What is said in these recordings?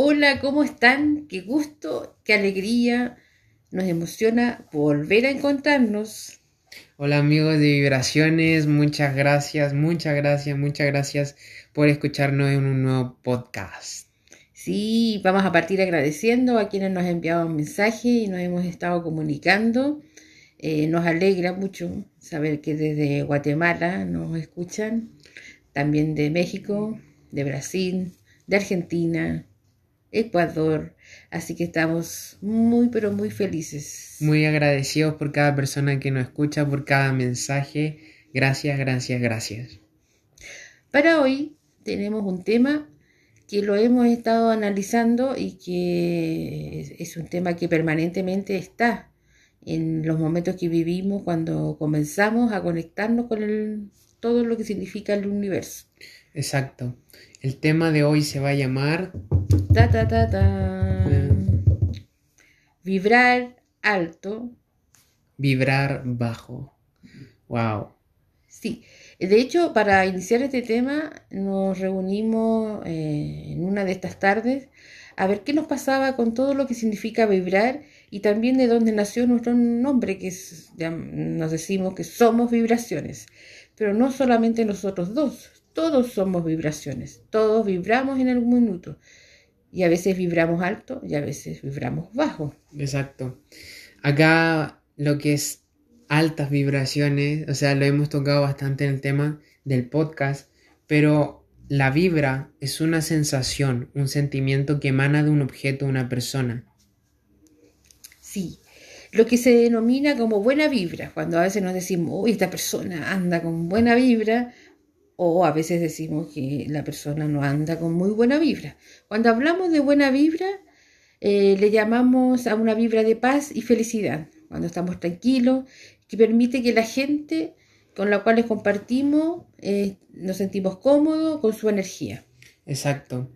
Hola, ¿cómo están? Qué gusto, qué alegría. Nos emociona volver a encontrarnos. Hola amigos de Vibraciones, muchas gracias, muchas gracias, muchas gracias por escucharnos en un nuevo podcast. Sí, vamos a partir agradeciendo a quienes nos han enviado un mensaje y nos hemos estado comunicando. Eh, nos alegra mucho saber que desde Guatemala nos escuchan, también de México, de Brasil, de Argentina, Ecuador. Así que estamos muy, pero muy felices. Muy agradecidos por cada persona que nos escucha, por cada mensaje. Gracias, gracias, gracias. Para hoy tenemos un tema que lo hemos estado analizando y que es un tema que permanentemente está en los momentos que vivimos cuando comenzamos a conectarnos con el, todo lo que significa el universo. Exacto. El tema de hoy se va a llamar... Ta, ta, ta, ta. Vibrar alto. Vibrar bajo. Wow. Sí. De hecho, para iniciar este tema nos reunimos eh, en una de estas tardes a ver qué nos pasaba con todo lo que significa vibrar y también de dónde nació nuestro nombre, que es, ya nos decimos que somos vibraciones, pero no solamente nosotros dos, todos somos vibraciones, todos vibramos en algún minuto. Y a veces vibramos alto y a veces vibramos bajo. Exacto. Acá lo que es altas vibraciones, o sea, lo hemos tocado bastante en el tema del podcast, pero la vibra es una sensación, un sentimiento que emana de un objeto una persona. Sí, lo que se denomina como buena vibra, cuando a veces nos decimos, uy, esta persona anda con buena vibra, o a veces decimos que la persona no anda con muy buena vibra. Cuando hablamos de buena vibra, eh, le llamamos a una vibra de paz y felicidad, cuando estamos tranquilos, que permite que la gente con la cual compartimos eh, nos sentimos cómodos con su energía. Exacto.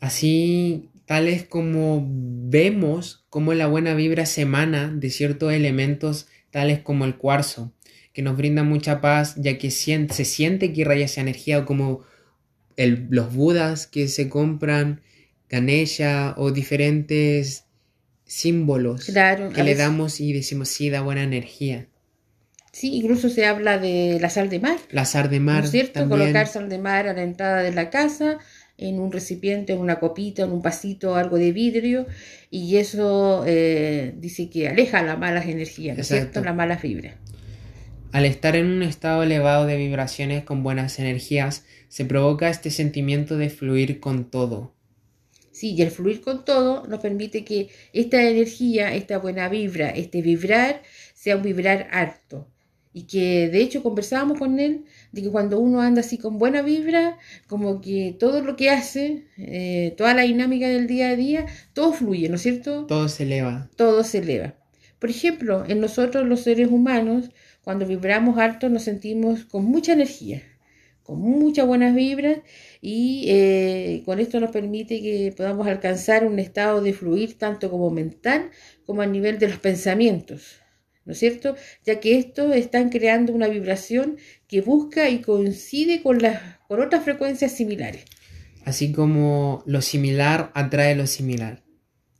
Así, tal es como vemos cómo la buena vibra se emana de ciertos elementos tales como el cuarzo, que nos brinda mucha paz, ya que se siente que irradia esa energía, o como el, los budas que se compran, Ganesha o diferentes símbolos que le damos y decimos sí, da buena energía. Sí, incluso se habla de la sal de mar. La sal de mar. ¿No es cierto? Colocar sal de mar a la entrada de la casa, en un recipiente, en una copita, en un pasito, algo de vidrio, y eso eh, dice que aleja las malas energías, ¿no es cierto? Las malas fibras. Al estar en un estado elevado de vibraciones con buenas energías, se provoca este sentimiento de fluir con todo. Sí, y el fluir con todo nos permite que esta energía, esta buena vibra, este vibrar, sea un vibrar alto. Y que de hecho conversábamos con él de que cuando uno anda así con buena vibra, como que todo lo que hace, eh, toda la dinámica del día a día, todo fluye, ¿no es cierto? Todo se eleva. Todo se eleva. Por ejemplo, en nosotros los seres humanos, cuando vibramos alto nos sentimos con mucha energía, con muchas buenas vibras y eh, con esto nos permite que podamos alcanzar un estado de fluir tanto como mental como a nivel de los pensamientos, ¿no es cierto? Ya que estos están creando una vibración que busca y coincide con, las, con otras frecuencias similares. Así como lo similar atrae lo similar.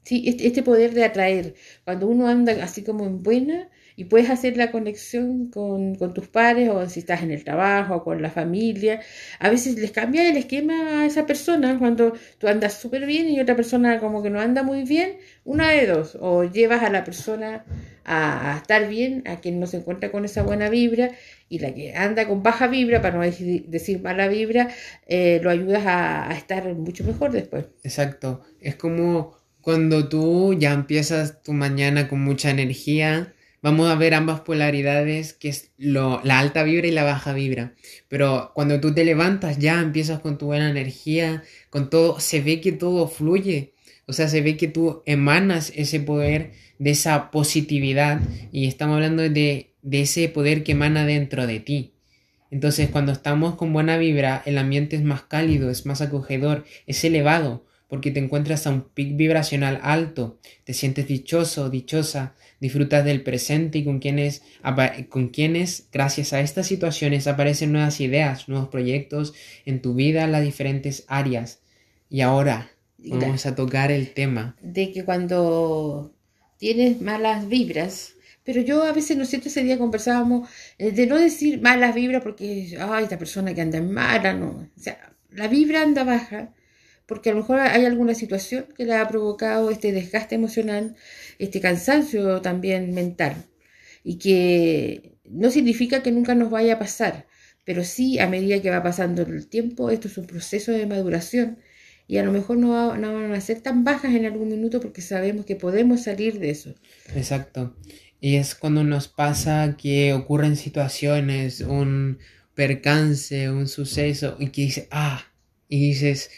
Sí, este, este poder de atraer, cuando uno anda así como en buena, y puedes hacer la conexión con, tus padres o si estás en el trabajo o con la familia. A veces les cambia el esquema a esa persona cuando tú andas súper bien y otra persona como que no anda muy bien, una de dos, o llevas a la persona a, estar bien, a quien no se encuentra con esa buena vibra y la que anda con baja vibra, para no decir, mala vibra, eh, lo ayudas a, a estar mucho mejor después. Exacto, es como cuando tú ya empiezas tu mañana con mucha energía, vamos a ver ambas polaridades, que es lo, la alta vibra y la baja vibra. Pero cuando tú te levantas ya empiezas con tu buena energía, con todo, se ve que todo fluye. O sea, se ve que tú emanas ese poder de esa positividad y estamos hablando de, de ese poder que emana dentro de ti. Entonces, cuando estamos con buena vibra, el ambiente es más cálido, es más acogedor, es elevado, porque te encuentras a un pic vibracional alto, te sientes dichoso, dichosa, disfrutas del presente y con quienes, con quienes, gracias a estas situaciones, aparecen nuevas ideas, nuevos proyectos en tu vida las diferentes áreas. Y ahora, Vamos a tocar el tema. De que cuando tienes malas vibras, pero yo a veces, ¿no es cierto? Ese día conversábamos eh, de no decir malas vibras porque, ay, esta persona que anda mala, no. O sea, la vibra anda baja porque a lo mejor hay alguna situación que le ha provocado este desgaste emocional, este cansancio también mental, y que no significa que nunca nos vaya a pasar, pero sí a medida que va pasando el tiempo, esto es un proceso de maduración y a lo mejor no, no, van a ser tan bajas en algún minuto porque sabemos que podemos salir de eso. Exacto. Y es cuando nos pasa que ocurren situaciones, un percance, un suceso, y que dices, ah, y dices,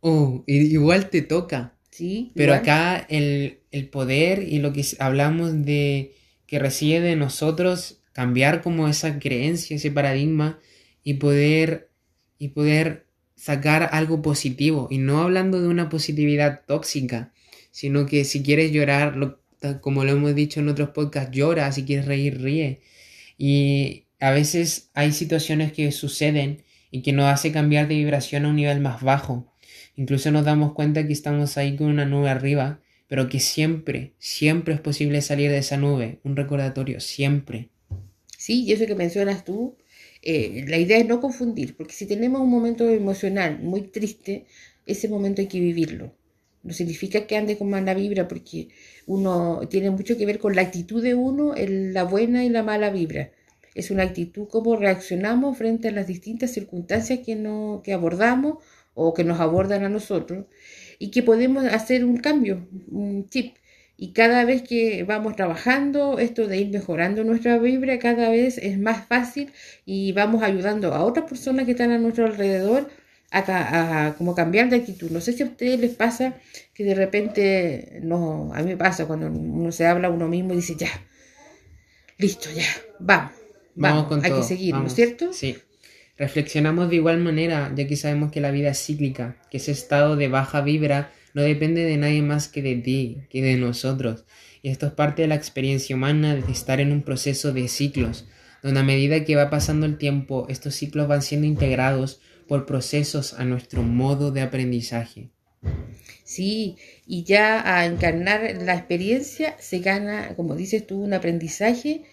oh, igual te toca. Sí. Pero acá el, el poder y lo que hablamos de que reside de nosotros, cambiar como esa creencia, ese paradigma, y poder, y poder sacar algo positivo. Y no hablando de una positividad tóxica, sino que si quieres llorar, lo, como lo hemos dicho en otros podcasts, llora, si quieres reír, ríe. Y a veces hay situaciones que suceden y que nos hace cambiar de vibración a un nivel más bajo. Incluso nos damos cuenta que estamos ahí con una nube arriba, pero que siempre, siempre es posible salir de esa nube. Un recordatorio, siempre. Sí, y eso que mencionas tú, eh, la idea es no confundir, porque si tenemos un momento emocional muy triste, ese momento hay que vivirlo. No significa que ande con mala vibra, porque uno tiene mucho que ver con la actitud de uno, la buena y la mala vibra. Es una actitud cómo reaccionamos frente a las distintas circunstancias que, no, que abordamos o que nos abordan a nosotros y que podemos hacer un cambio, un chip. Y cada vez que vamos trabajando, esto de ir mejorando nuestra vibra cada vez es más fácil y vamos ayudando a otras personas que están a nuestro alrededor a, como cambiar de actitud. No sé si a ustedes les pasa que de repente, no, a mí me pasa cuando uno se habla a uno mismo y dice, ya, listo, ya, vamos, vamos, con hay que seguir, ¿no es cierto? Sí. Reflexionamos de igual manera, ya que sabemos que la vida es cíclica, que ese estado de baja vibra no depende de nadie más que de ti, que de nosotros. Y esto es parte de la experiencia humana de estar en un proceso de ciclos, donde a medida que va pasando el tiempo, estos ciclos van siendo integrados por procesos a nuestro modo de aprendizaje. Sí, y ya a encarnar la experiencia se gana, como dices tú, un aprendizaje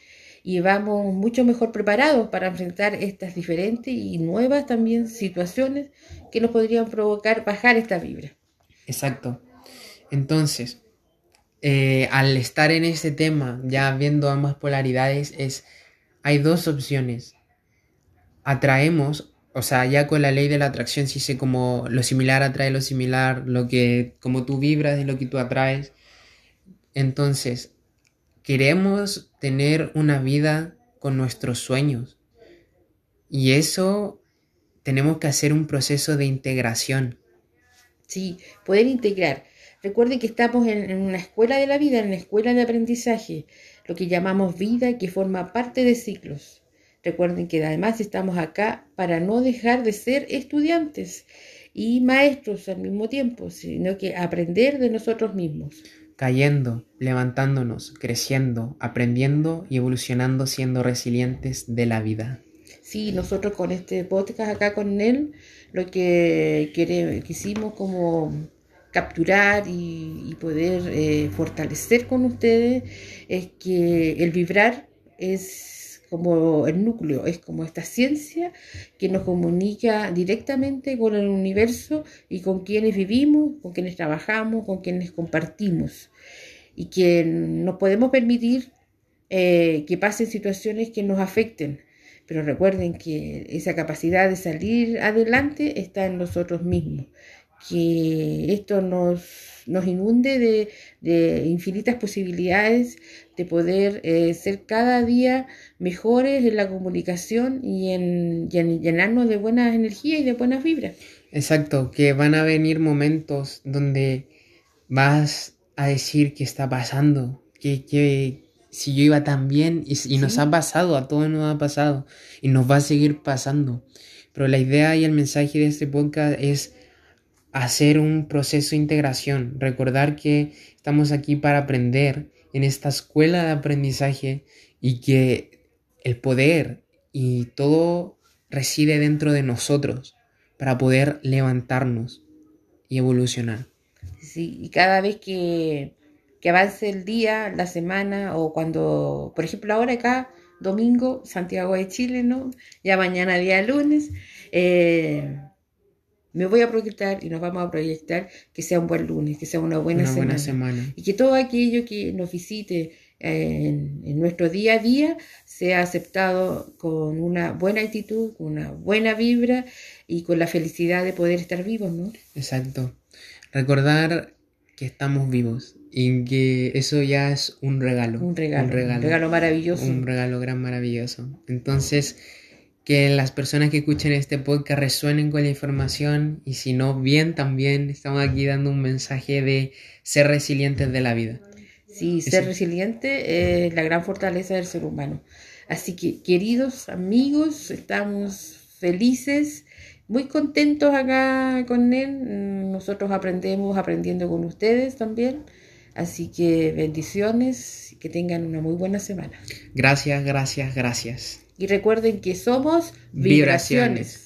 y vamos mucho mejor preparados para enfrentar estas diferentes y nuevas también situaciones que nos podrían provocar bajar esta vibra. Exacto. Entonces, eh, al estar en este tema, ya viendo ambas polaridades, es hay dos opciones. Atraemos o sea, ya con la ley de la atracción sí sé como lo similar atrae lo similar, lo que como tú vibras es lo que tú atraes. Entonces, queremos tener una vida con nuestros sueños. Y eso tenemos que hacer un proceso de integración. Sí, poder integrar. Recuerden que estamos en, una escuela de la vida, en una escuela de aprendizaje, lo que llamamos vida, que forma parte de ciclos. Recuerden que además estamos acá para no dejar de ser estudiantes y maestros al mismo tiempo, sino que aprender de nosotros mismos. Cayendo, levantándonos, creciendo, aprendiendo y evolucionando siendo resilientes de la vida. Sí, nosotros con este podcast acá con él, lo que quisimos como capturar y, poder eh, fortalecer con ustedes es que el vibrar es como el núcleo, es como esta ciencia que nos comunica directamente con el universo y con quienes vivimos, con quienes trabajamos, con quienes compartimos. Y que nos podemos permitir eh, que pasen situaciones que nos afecten. Pero recuerden que esa capacidad de salir adelante está en nosotros mismos. Que esto nos nos inunde de, infinitas posibilidades de poder eh, ser cada día mejores en la comunicación y en, llenarnos de buenas energías y de buenas vibras. Exacto, que van a venir momentos donde vas a decir qué está pasando, que, si yo iba tan bien y, nos ha pasado, a todos nos ha pasado y nos va a seguir pasando. Pero la idea y el mensaje de este podcast es hacer un proceso de integración, recordar que estamos aquí para aprender en esta escuela de aprendizaje y que el poder y todo reside dentro de nosotros para poder levantarnos y evolucionar. Sí, y cada vez que, que avance el día, la semana, o cuando, por ejemplo, ahora acá, domingo, Santiago de Chile, ¿no? Ya mañana día lunes, eh, me voy a proyectar y nos vamos a proyectar que sea un buen lunes, que sea una buena, Una semana. buena semana. Y que todo aquello que nos visite eh, en, en nuestro día a día sea aceptado con una buena actitud, con una buena vibra y con la felicidad de poder estar vivos, ¿no? Exacto. Recordar que estamos vivos y que eso ya es un regalo. Un regalo, Un regalo. un regalo maravilloso. Un regalo gran, maravilloso. Entonces, que las personas que escuchen este podcast resuenen con la información y si no, bien también estamos aquí dando un mensaje de ser resilientes de la vida. Sí, ser Sí. resiliente es la gran fortaleza del ser humano. Así que, queridos amigos, estamos felices, muy contentos acá con él. Mm, Nosotros aprendemos aprendiendo con ustedes también. Así que bendiciones y que tengan una muy buena semana. Gracias, gracias, gracias. Y recuerden que somos Vibraciones. vibraciones.